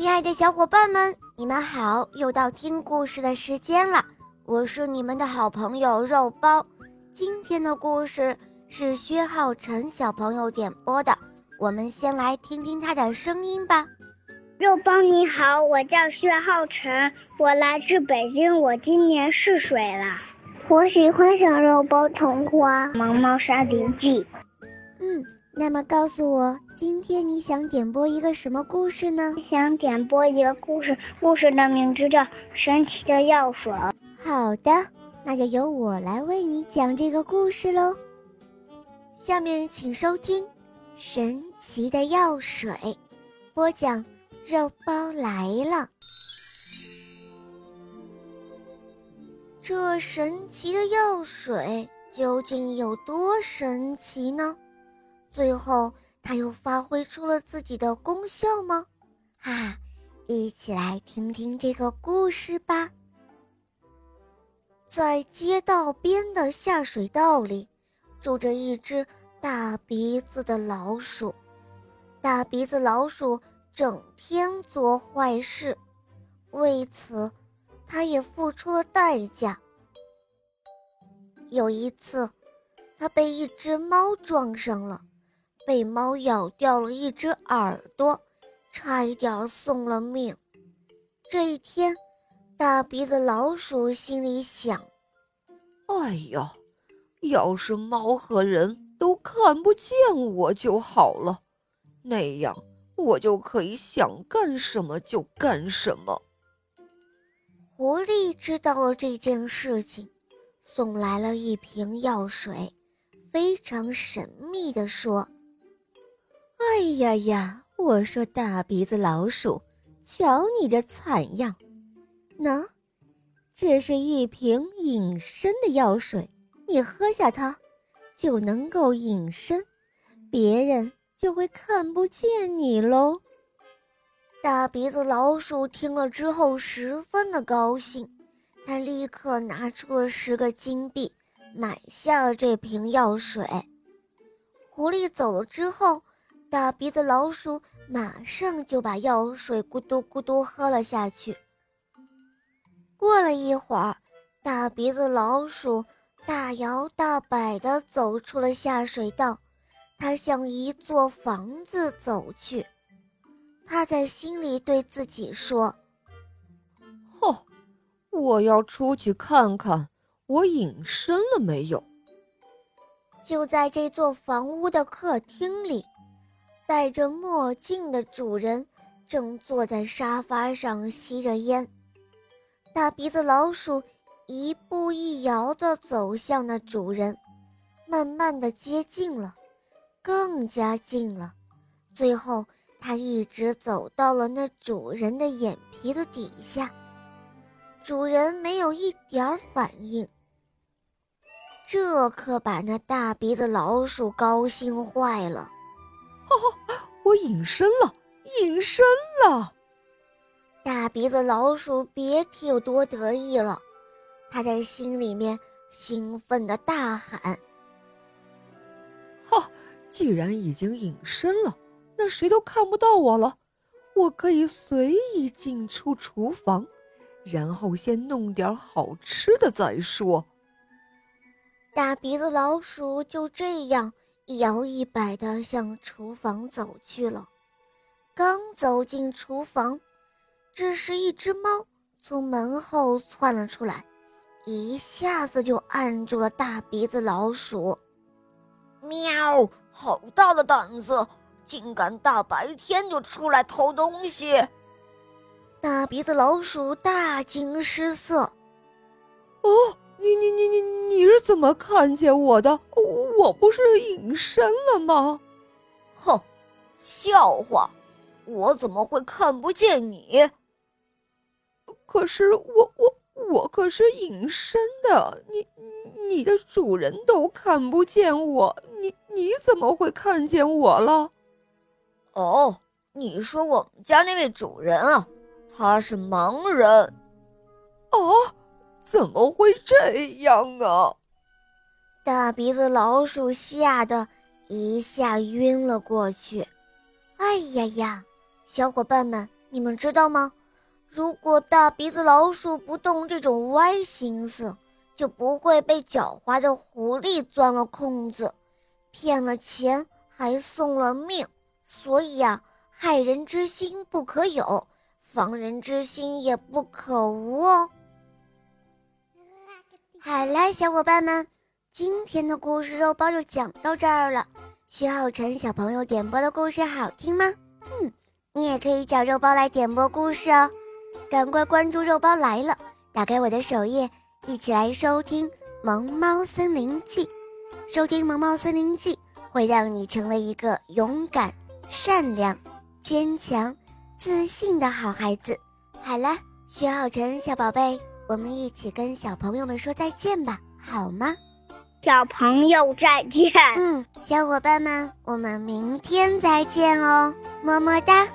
亲爱的小伙伴们，你们好！又到听故事的时间了，我是你们的好朋友肉包。今天的故事是薛浩辰小朋友点播的，我们先来听听他的声音吧。肉包你好，我叫薛浩辰，我来自北京，我今年四岁了。我喜欢小肉包童话《毛毛沙丁记》。嗯。那么告诉我，今天你想点播一个什么故事呢？想点播一个故事，故事的名字叫《神奇的药水》。好的，那就由我来为你讲这个故事喽。下面请收听《神奇的药水》，播讲肉包来了。这神奇的药水究竟有多神奇呢？最后，它又发挥出了自己的功效吗？哈，一起来听听这个故事吧。在街道边的下水道里，住着一只大鼻子的老鼠。大鼻子老鼠整天做坏事，为此，它也付出了代价。有一次，它被一只猫撞上了。被猫咬掉了一只耳朵，差一点送了命。这一天，大鼻子老鼠心里想：“哎呀，要是猫和人都看不见我就好了，那样我就可以想干什么就干什么。”狐狸知道了这件事情，送来了一瓶药水，非常神秘地说。哎呀呀！我说大鼻子老鼠，瞧你这惨样！喏，这是一瓶隐身的药水，你喝下它，就能够隐身，别人就会看不见你喽。大鼻子老鼠听了之后十分的高兴，他立刻拿出了十个金币，买下了这瓶药水。狐狸走了之后。大鼻子老鼠马上就把药水咕嘟咕嘟喝了下去。过了一会儿，大鼻子老鼠大摇大摆地走出了下水道，它向一座房子走去。他在心里对自己说：“哼，我要出去看看，我隐身了没有。”就在这座房屋的客厅里。戴着墨镜的主人正坐在沙发上吸着烟。大鼻子老鼠一步一摇地走向那主人，慢慢地接近了，更加近了。最后，他一直走到了那主人的眼皮子底下。主人没有一点反应，这可把那大鼻子老鼠高兴坏了。我隐身了，隐身了！大鼻子老鼠别提有多得意了，他在心里面兴奋的大喊：“哈！既然已经隐身了，那谁都看不到我了。我可以随意进出厨房，然后先弄点好吃的再说。”大鼻子老鼠就这样。一摇一摆地向厨房走去了。刚走进厨房，这时一只猫从门后窜了出来，一下子就按住了大鼻子老鼠。喵！好大的胆子，竟敢大白天就出来偷东西！大鼻子老鼠大惊失色。哦。怎么看见我的？我不是隐身了吗？哼，笑话！我怎么会看不见你？可是我我我可是隐身的，你你的主人都看不见我，你你怎么会看见我了？哦，你说我们家那位主人啊，他是盲人。哦。怎么会这样啊！大鼻子老鼠吓得一下晕了过去。哎呀呀，小伙伴们，你们知道吗？如果大鼻子老鼠不动这种歪心思，就不会被狡猾的狐狸钻了空子，骗了钱还送了命。所以呀，害人之心不可有，防人之心也不可无哦。好啦，小伙伴们，今天的故事肉包就讲到这儿了。徐浩辰小朋友点播的故事好听吗？嗯，你也可以找肉包来点播故事哦。赶快关注“肉包来了”，打开我的首页，一起来收听《萌猫森林记》。收听《萌猫森林记》会让你成为一个勇敢、善良、坚强、自信的好孩子。好了，徐浩辰小宝贝，我们一起跟小朋友们说再见吧，好吗？小朋友再见。嗯，小伙伴们，我们明天再见哦，么么哒。